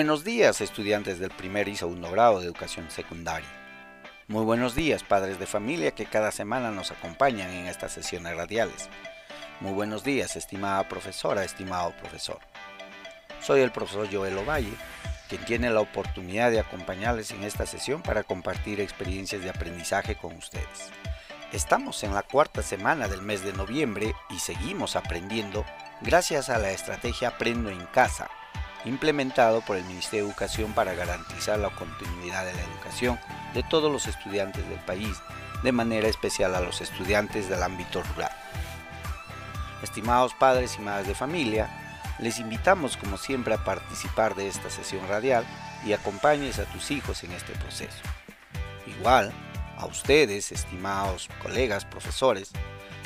Buenos días, estudiantes del primer y segundo grado de educación secundaria. Muy buenos días, padres de familia que cada semana nos acompañan en estas sesiones radiales. Muy buenos días, estimada profesora, estimado profesor. Soy el profesor Joel Ovalle, quien tiene la oportunidad de acompañarles en esta sesión para compartir experiencias de aprendizaje con ustedes. Estamos en la cuarta semana del mes de noviembre y seguimos aprendiendo gracias a la estrategia Aprendo en Casa, implementado por el Ministerio de Educación para garantizar la continuidad de la educación de todos los estudiantes del país, de manera especial a los estudiantes del ámbito rural. Estimados padres y madres de familia, les invitamos como siempre a participar de esta sesión radial y acompañes a tus hijos en este proceso. Igual, a ustedes, estimados colegas, profesores,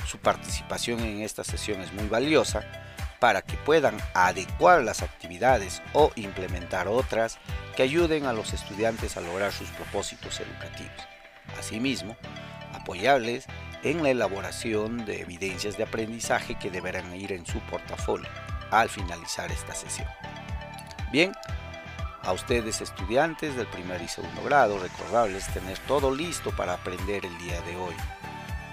su participación en esta sesión es muy valiosa para que puedan adecuar las actividades o implementar otras que ayuden a los estudiantes a lograr sus propósitos educativos. Asimismo, apoyarles en la elaboración de evidencias de aprendizaje que deberán ir en su portafolio al finalizar esta sesión. Bien, a ustedes estudiantes del primer y segundo grado, recordarles tener todo listo para aprender el día de hoy.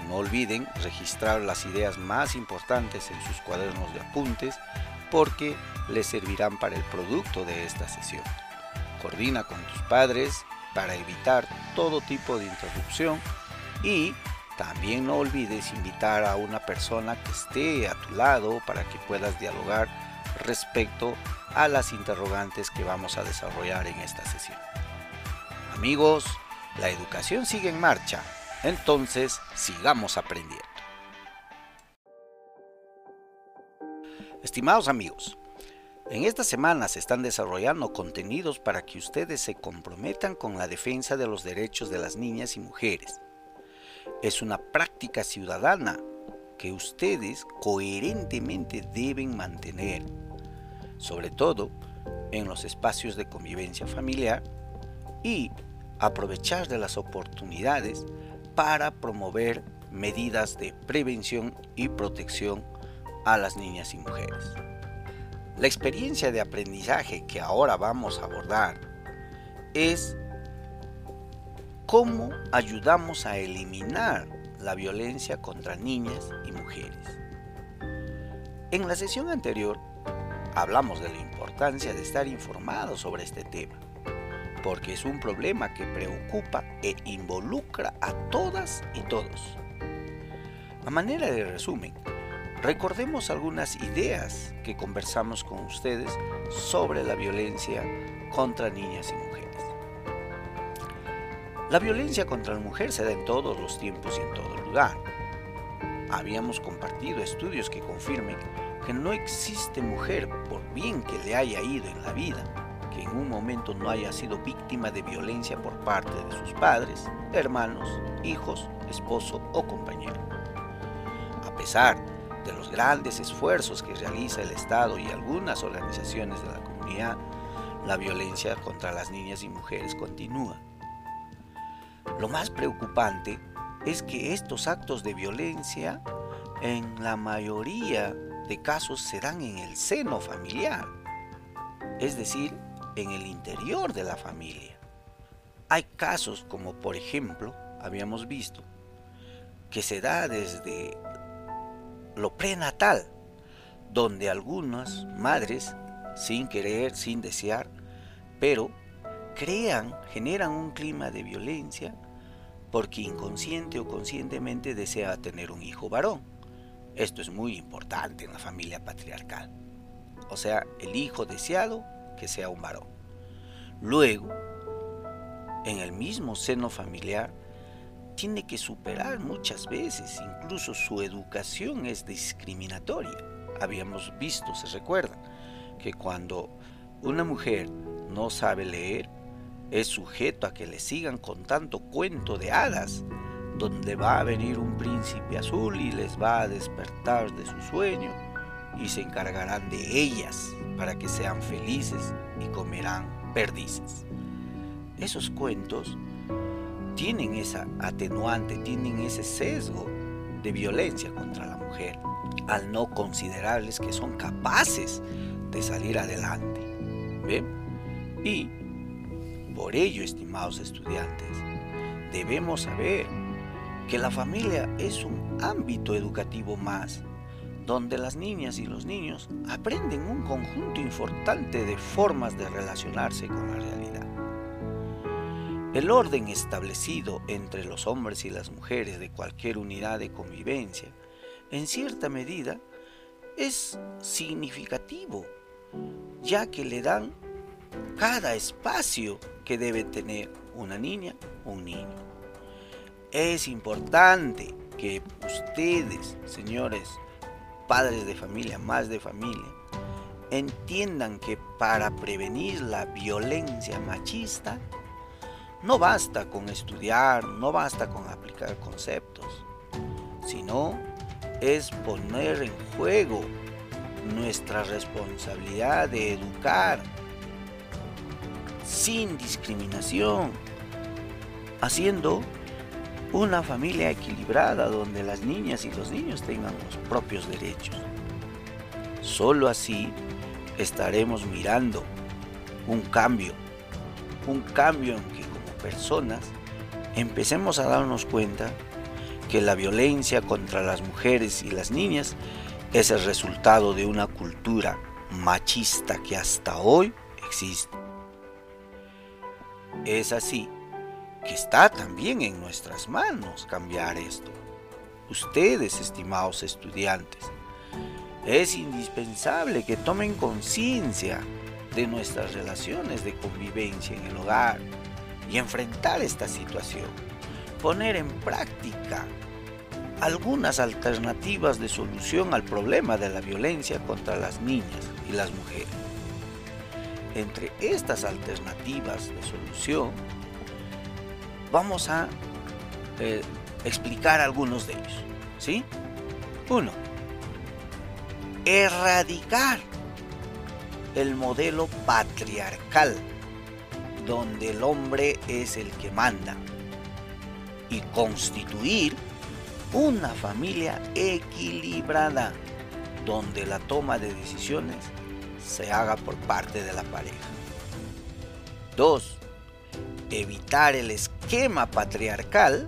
No olviden registrar las ideas más importantes en sus cuadernos de apuntes porque les servirán para el producto de esta sesión. Coordina con tus padres para evitar todo tipo de interrupción y también no olvides invitar a una persona que esté a tu lado para que puedas dialogar respecto a las interrogantes que vamos a desarrollar en esta sesión. Amigos, la educación sigue en marcha entonces, sigamos aprendiendo. Estimados amigos, en esta semana se están desarrollando contenidos para que ustedes se comprometan con la defensa de los derechos de las niñas y mujeres. Es una práctica ciudadana que ustedes coherentemente deben mantener, sobre todo en los espacios de convivencia familiar y aprovechar de las oportunidades para promover medidas de prevención y protección a las niñas y mujeres. La experiencia de aprendizaje que ahora vamos a abordar es cómo ayudamos a eliminar la violencia contra niñas y mujeres. En la sesión anterior hablamos de la importancia de estar informados sobre este tema porque es un problema que preocupa e involucra a todas y todos. A manera de resumen, recordemos algunas ideas que conversamos con ustedes sobre la violencia contra niñas y mujeres. La violencia contra la mujer se da en todos los tiempos y en todo lugar. Habíamos compartido estudios que confirmen que no existe mujer, por bien que le haya ido en la vida, un momento no haya sido víctima de violencia por parte de sus padres, hermanos, hijos, esposo o compañero. A pesar de los grandes esfuerzos que realiza el Estado y algunas organizaciones de la comunidad, la violencia contra las niñas y mujeres continúa. Lo más preocupante es que estos actos de violencia en la mayoría de casos se dan en el seno familiar, es decir, en el interior de la familia. Hay casos como por ejemplo, habíamos visto, que se da desde lo prenatal, donde algunas madres, sin querer, sin desear, pero crean, generan un clima de violencia porque inconsciente o conscientemente desea tener un hijo varón. Esto es muy importante en la familia patriarcal. O sea, el hijo deseado que sea un varón. Luego, en el mismo seno familiar, tiene que superar muchas veces, incluso su educación es discriminatoria. Habíamos visto, se recuerda, que cuando una mujer no sabe leer, es sujeto a que le sigan contando cuento de hadas, donde va a venir un príncipe azul y les va a despertar de su sueño y se encargarán de ellas para que sean felices y comerán perdices. Esos cuentos tienen esa atenuante, tienen ese sesgo de violencia contra la mujer, al no considerarles que son capaces de salir adelante. Y por ello, estimados estudiantes, debemos saber que la familia es un ámbito educativo más, donde las niñas y los niños aprenden un conjunto importante de formas de relacionarse con la realidad. El orden establecido entre los hombres y las mujeres de cualquier unidad de convivencia, en cierta medida, es significativo, ya que le dan cada espacio que debe tener una niña o un niño. Es importante que ustedes, señores, padres de familia, más de familia, entiendan que para prevenir la violencia machista, no basta con estudiar, no basta con aplicar conceptos, sino es poner en juego nuestra responsabilidad de educar sin discriminación, haciendo una familia equilibrada donde las niñas y los niños tengan los propios derechos. Solo así estaremos mirando un cambio, un cambio en que personas empecemos a darnos cuenta que la violencia contra las mujeres y las niñas es el resultado de una cultura machista que hasta hoy existe. Es así que está también en nuestras manos cambiar esto. Ustedes, estimados estudiantes, es indispensable que tomen conciencia de nuestras relaciones de convivencia en el hogar, y enfrentar esta situación, poner en práctica algunas alternativas de solución al problema de la violencia contra las niñas y las mujeres. Entre estas alternativas de solución, vamos a eh, explicar algunos de ellos. ¿Sí? Uno, erradicar el modelo patriarcal donde el hombre es el que manda y constituir una familia equilibrada donde la toma de decisiones se haga por parte de la pareja. 2. Evitar el esquema patriarcal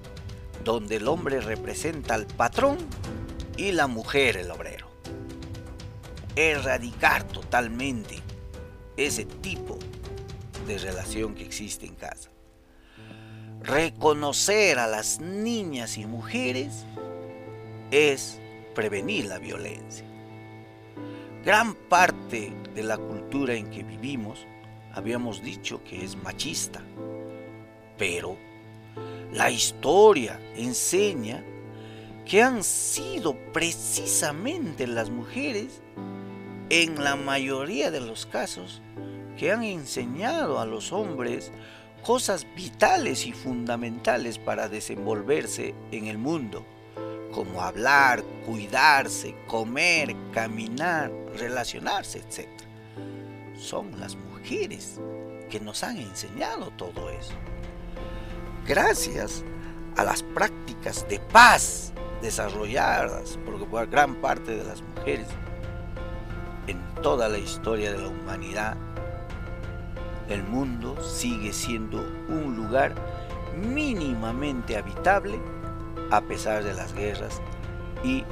donde el hombre representa al patrón y la mujer el obrero. Erradicar totalmente ese tipo de relación que existe en casa. Reconocer a las niñas y mujeres es prevenir la violencia. Gran parte de la cultura en que vivimos habíamos dicho que es machista, pero la historia enseña que han sido precisamente las mujeres, en la mayoría de los casos, que han enseñado a los hombres cosas vitales y fundamentales para desenvolverse en el mundo, como hablar, cuidarse, comer, caminar, relacionarse, etc. Son las mujeres que nos han enseñado todo eso. Gracias a las prácticas de paz desarrolladas por gran parte de las mujeres en toda la historia de la humanidad, el mundo sigue siendo un lugar mínimamente habitable a pesar de las guerras y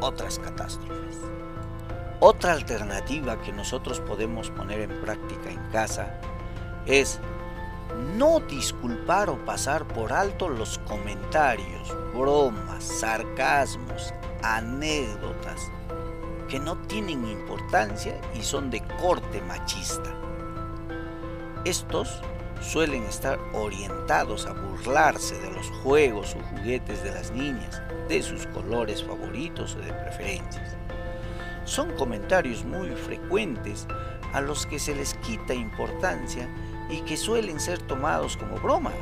otras catástrofes. Otra alternativa que nosotros podemos poner en práctica en casa es no disculpar o pasar por alto los comentarios, bromas, sarcasmos, anécdotas que no tienen importancia y son de corte machista. Estos suelen estar orientados a burlarse de los juegos o juguetes de las niñas, de sus colores favoritos o de preferencias. Son comentarios muy frecuentes a los que se les quita importancia y que suelen ser tomados como bromas,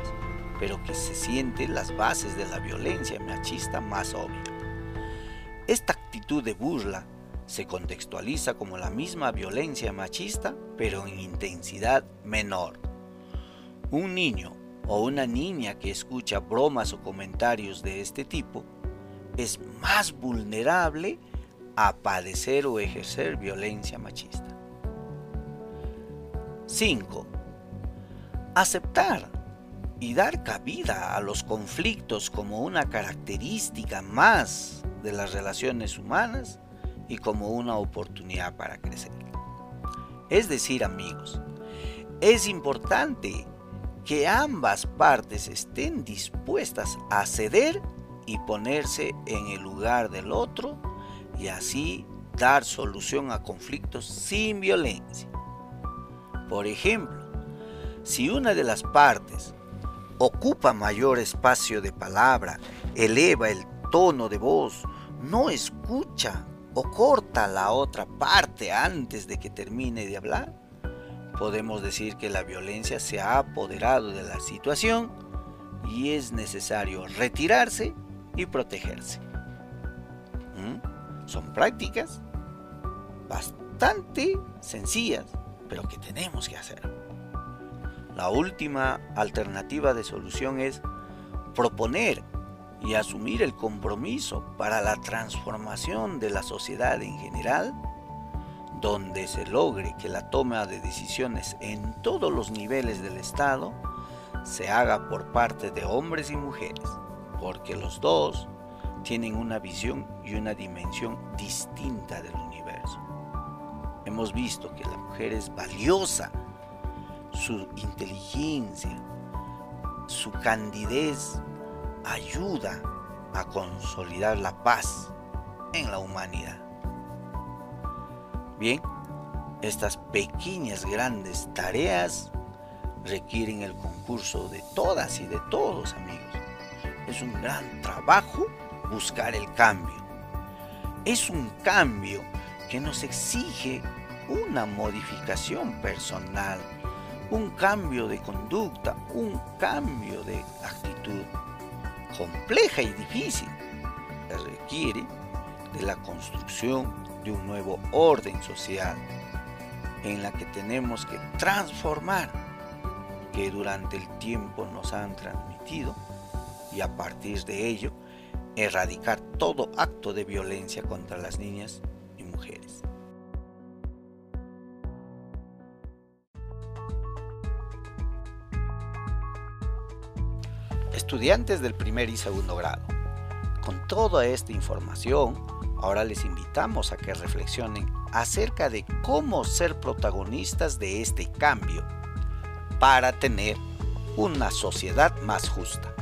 pero que se sienten las bases de la violencia machista más obvia. Esta actitud de burla se contextualiza como la misma violencia machista, pero en intensidad menor. Un niño o una niña que escucha bromas o comentarios de este tipo es más vulnerable a padecer o ejercer violencia machista. 5. Aceptar y dar cabida a los conflictos como una característica más de las relaciones humanas y como una oportunidad para crecer. Es decir, amigos, es importante que ambas partes estén dispuestas a ceder y ponerse en el lugar del otro y así dar solución a conflictos sin violencia. Por ejemplo, si una de las partes ocupa mayor espacio de palabra, eleva el tono de voz, no escucha o corta la otra parte antes de que termine de hablar, podemos decir que la violencia se ha apoderado de la situación y es necesario retirarse y protegerse. ¿Mm? Son prácticas bastante sencillas, pero que tenemos que hacer. La última alternativa de solución es proponer y asumir el compromiso para la transformación de la sociedad en general, donde se logre que la toma de decisiones en todos los niveles del Estado se haga por parte de hombres y mujeres, porque los dos tienen una visión y una dimensión distinta del universo. Hemos visto que la mujer es valiosa su inteligencia, su candidez ayuda a consolidar la paz en la humanidad. Bien, estas pequeñas grandes tareas requieren el concurso de todas y de todos amigos. Es un gran trabajo buscar el cambio. Es un cambio que nos exige una modificación personal un cambio de conducta, un cambio de actitud compleja y difícil. Requiere de la construcción de un nuevo orden social en la que tenemos que transformar que durante el tiempo nos han transmitido y a partir de ello erradicar todo acto de violencia contra las niñas estudiantes del primer y segundo grado. Con toda esta información, ahora les invitamos a que reflexionen acerca de cómo ser protagonistas de este cambio para tener una sociedad más justa.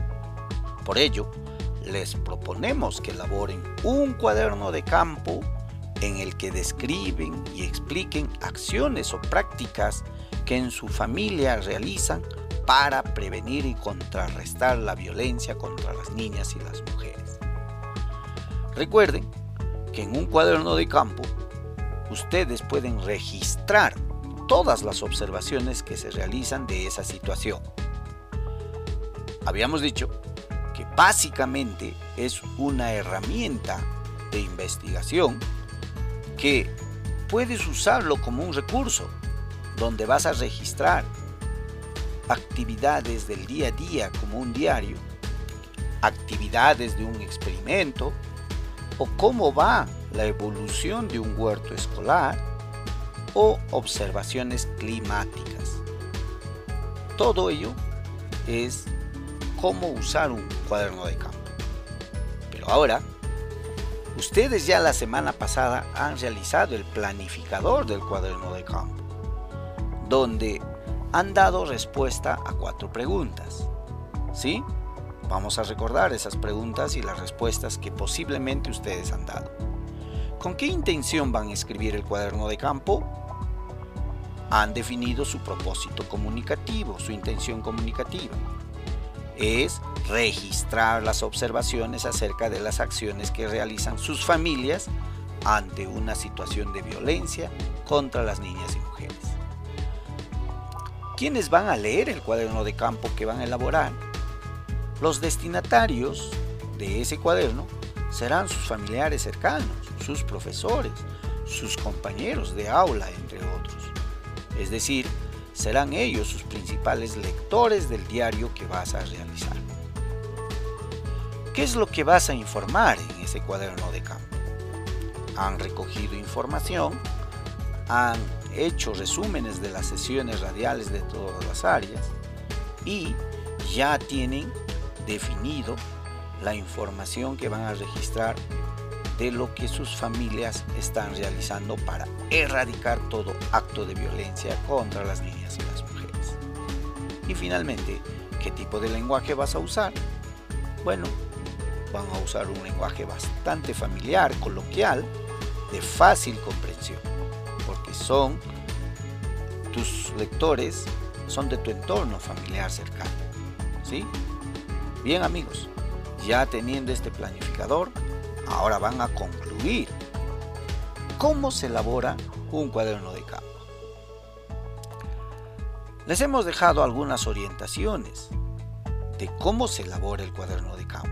Por ello, les proponemos que elaboren un cuaderno de campo en el que describen y expliquen acciones o prácticas que en su familia realizan para prevenir y contrarrestar la violencia contra las niñas y las mujeres. Recuerden que en un cuaderno de campo ustedes pueden registrar todas las observaciones que se realizan de esa situación. Habíamos dicho que básicamente es una herramienta de investigación que puedes usarlo como un recurso donde vas a registrar actividades del día a día como un diario, actividades de un experimento o cómo va la evolución de un huerto escolar o observaciones climáticas. Todo ello es cómo usar un cuaderno de campo. Pero ahora, ustedes ya la semana pasada han realizado el planificador del cuaderno de campo, donde han dado respuesta a cuatro preguntas. ¿Sí? Vamos a recordar esas preguntas y las respuestas que posiblemente ustedes han dado. ¿Con qué intención van a escribir el cuaderno de campo? Han definido su propósito comunicativo, su intención comunicativa. Es registrar las observaciones acerca de las acciones que realizan sus familias ante una situación de violencia contra las niñas y mujeres. ¿Quiénes van a leer el cuaderno de campo que van a elaborar? Los destinatarios de ese cuaderno serán sus familiares cercanos, sus profesores, sus compañeros de aula, entre otros. Es decir, serán ellos sus principales lectores del diario que vas a realizar. ¿Qué es lo que vas a informar en ese cuaderno de campo? Han recogido información, han hecho resúmenes de las sesiones radiales de todas las áreas y ya tienen definido la información que van a registrar de lo que sus familias están realizando para erradicar todo acto de violencia contra las niñas y las mujeres. Y finalmente, ¿qué tipo de lenguaje vas a usar? Bueno, van a usar un lenguaje bastante familiar, coloquial, de fácil comprensión, porque son tus lectores, son de tu entorno familiar cercano. ¿Sí? Bien amigos, ya teniendo este planificador, ahora van a concluir cómo se elabora un cuaderno de campo. Les hemos dejado algunas orientaciones de cómo se elabora el cuaderno de campo.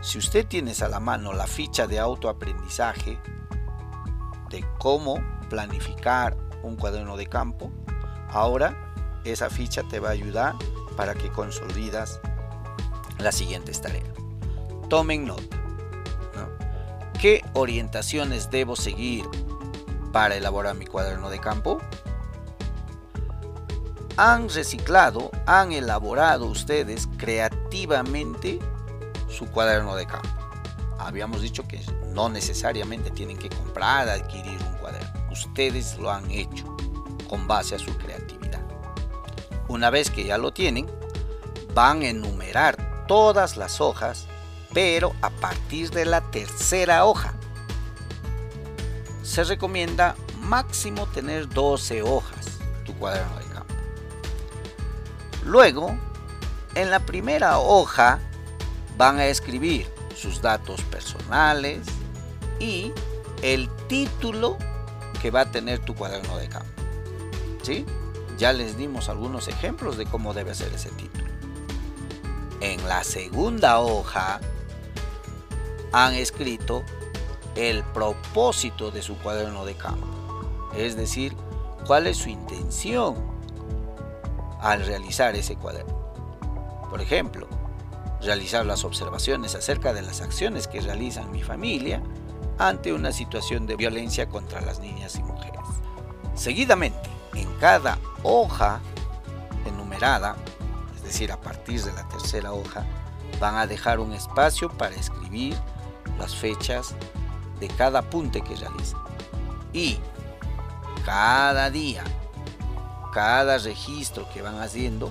Si usted tienes a la mano la ficha de autoaprendizaje de cómo planificar un cuaderno de campo, ahora esa ficha te va a ayudar para que consolidas las siguientes tareas. Tomen nota. ¿Qué orientaciones debo seguir para elaborar mi cuaderno de campo? ¿Han reciclado, han elaborado ustedes creativamente su cuaderno de campo? Habíamos dicho que no necesariamente tienen que comprar, adquirir un. Ustedes lo han hecho con base a su creatividad. Una vez que ya lo tienen, van a enumerar todas las hojas pero a partir de la tercera hoja. Se recomienda máximo tener 12 hojas tu cuaderno de campo. Luego, en la primera hoja van a escribir sus datos personales y el título que va a tener tu cuaderno de campo. ¿Sí? Ya les dimos algunos ejemplos de cómo debe ser ese título. En la segunda hoja han escrito el propósito de su cuaderno de campo, es decir, cuál es su intención al realizar ese cuaderno. Por ejemplo, realizar las observaciones acerca de las acciones que realiza mi familia ante una situación de violencia contra las niñas y mujeres. Seguidamente, en cada hoja enumerada, es decir, a partir de la tercera hoja, van a dejar un espacio para escribir las fechas de cada apunte que realizan. Y cada día, cada registro que van haciendo,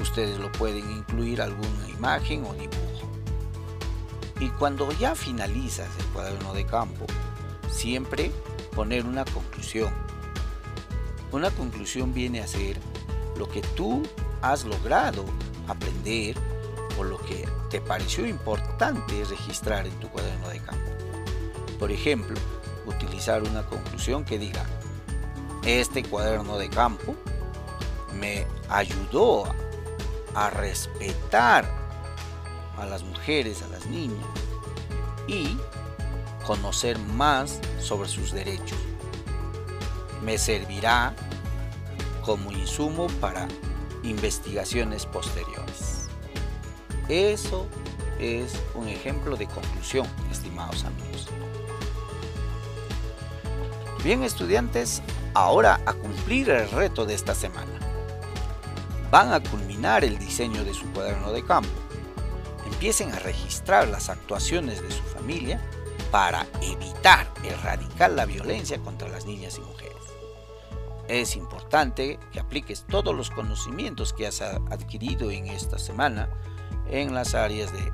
ustedes lo pueden incluir alguna imagen o dibujo. Y cuando ya finalizas el cuaderno de campo, siempre poner una conclusión. Una conclusión viene a ser lo que tú has logrado aprender o lo que te pareció importante registrar en tu cuaderno de campo. Por ejemplo, utilizar una conclusión que diga, este cuaderno de campo me ayudó a respetar a las mujeres, a las niñas y conocer más sobre sus derechos. Me servirá como insumo para investigaciones posteriores. Eso es un ejemplo de conclusión, estimados amigos. Bien estudiantes, ahora a cumplir el reto de esta semana. Van a culminar el diseño de su cuaderno de campo. Empiecen a registrar las actuaciones de su familia para evitar erradicar la violencia contra las niñas y mujeres. Es importante que apliques todos los conocimientos que has adquirido en esta semana en las áreas de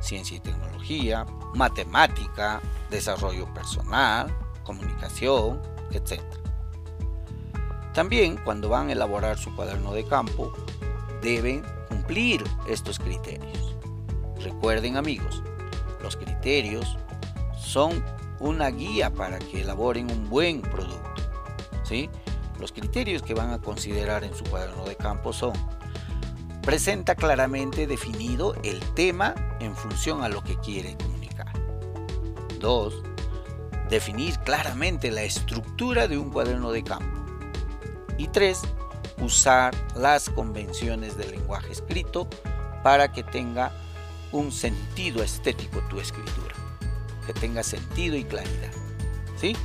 ciencia y tecnología, matemática, desarrollo personal, comunicación, etc. También cuando van a elaborar su cuaderno de campo, deben cumplir estos criterios. Recuerden amigos, los criterios son una guía para que elaboren un buen producto. ¿sí? Los criterios que van a considerar en su cuaderno de campo son presenta claramente definido el tema en función a lo que quiere comunicar. 2. Definir claramente la estructura de un cuaderno de campo. Y 3. Usar las convenciones del lenguaje escrito para que tenga un sentido estético tu escritura, que tenga sentido y claridad. ¿Sí?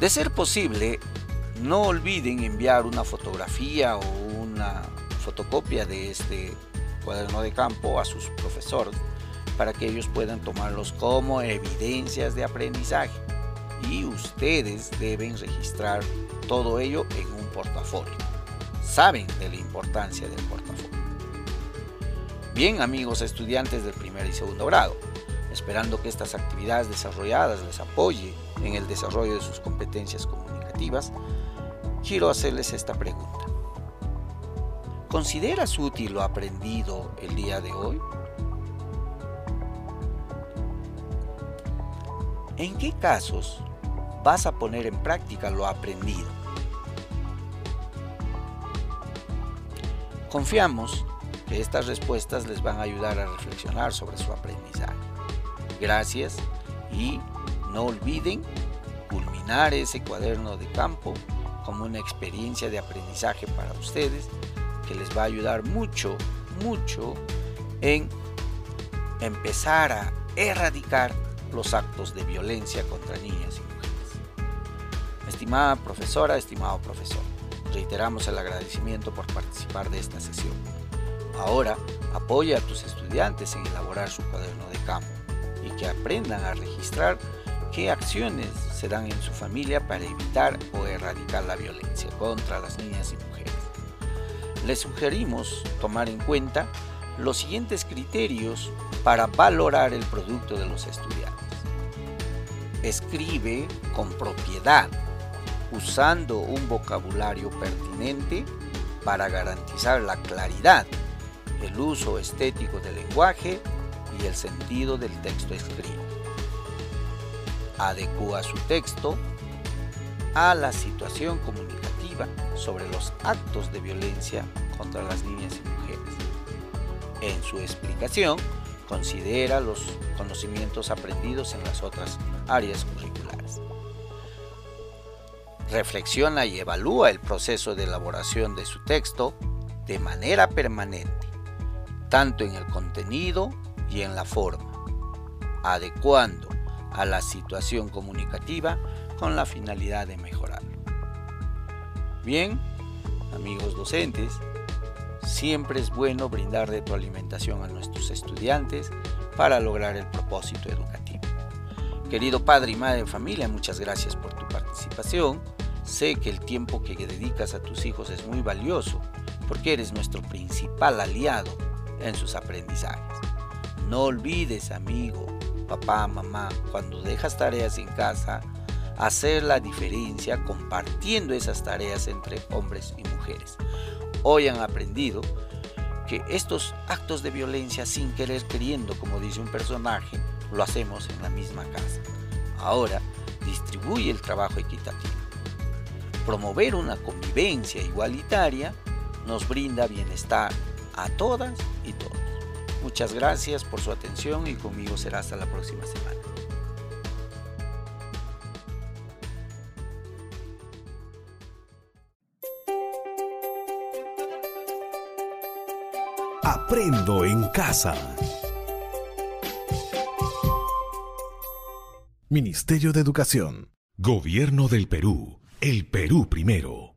De ser posible, no olviden enviar una fotografía o una fotocopia de este cuaderno de campo a sus profesores para que ellos puedan tomarlos como evidencias de aprendizaje y ustedes deben registrar todo ello en un portafolio. Saben de la importancia del portafolio. Bien amigos estudiantes del primer y segundo grado, esperando que estas actividades desarrolladas les apoye en el desarrollo de sus competencias comunicativas, quiero hacerles esta pregunta. ¿Consideras útil lo aprendido el día de hoy? ¿En qué casos vas a poner en práctica lo aprendido? Confiamos que estas respuestas les van a ayudar a reflexionar sobre su aprendizaje. Gracias y no olviden culminar ese cuaderno de campo como una experiencia de aprendizaje para ustedes que les va a ayudar mucho, mucho en empezar a erradicar los actos de violencia contra niñas y mujeres. Estimada profesora, estimado profesor, reiteramos el agradecimiento por participar de esta sesión. Ahora, apoya a tus estudiantes en elaborar su cuaderno de campo y que aprendan a registrar qué acciones se dan en su familia para evitar o erradicar la violencia contra las niñas y mujeres les sugerimos tomar en cuenta los siguientes criterios para valorar el producto de los estudiantes. Escribe con propiedad, usando un vocabulario pertinente para garantizar la claridad, el uso estético del lenguaje y el sentido del texto escrito. Adecúa su texto a la situación comunicativa sobre los actos de violencia contra las niñas y mujeres. En su explicación, considera los conocimientos aprendidos en las otras áreas curriculares. Reflexiona y evalúa el proceso de elaboración de su texto de manera permanente, tanto en el contenido y en la forma, adecuando a la situación comunicativa con la finalidad de mejorarlo. Bien, amigos docentes, siempre es bueno brindar retroalimentación a nuestros estudiantes para lograr el propósito educativo. Querido padre y madre de familia, muchas gracias por tu participación. Sé que el tiempo que dedicas a tus hijos es muy valioso porque eres nuestro principal aliado en sus aprendizajes. No olvides, amigo, papá, mamá, cuando dejas tareas en casa, hacer la diferencia compartiendo esas tareas entre hombres y mujeres. Hoy han aprendido que estos actos de violencia sin querer queriendo, como dice un personaje, lo hacemos en la misma casa. Ahora, distribuye el trabajo equitativo. Promover una convivencia igualitaria nos brinda bienestar a todas y todos. Muchas gracias por su atención y conmigo será hasta la próxima semana. Aprendo en casa. Ministerio de Educación. Gobierno del Perú. El Perú primero.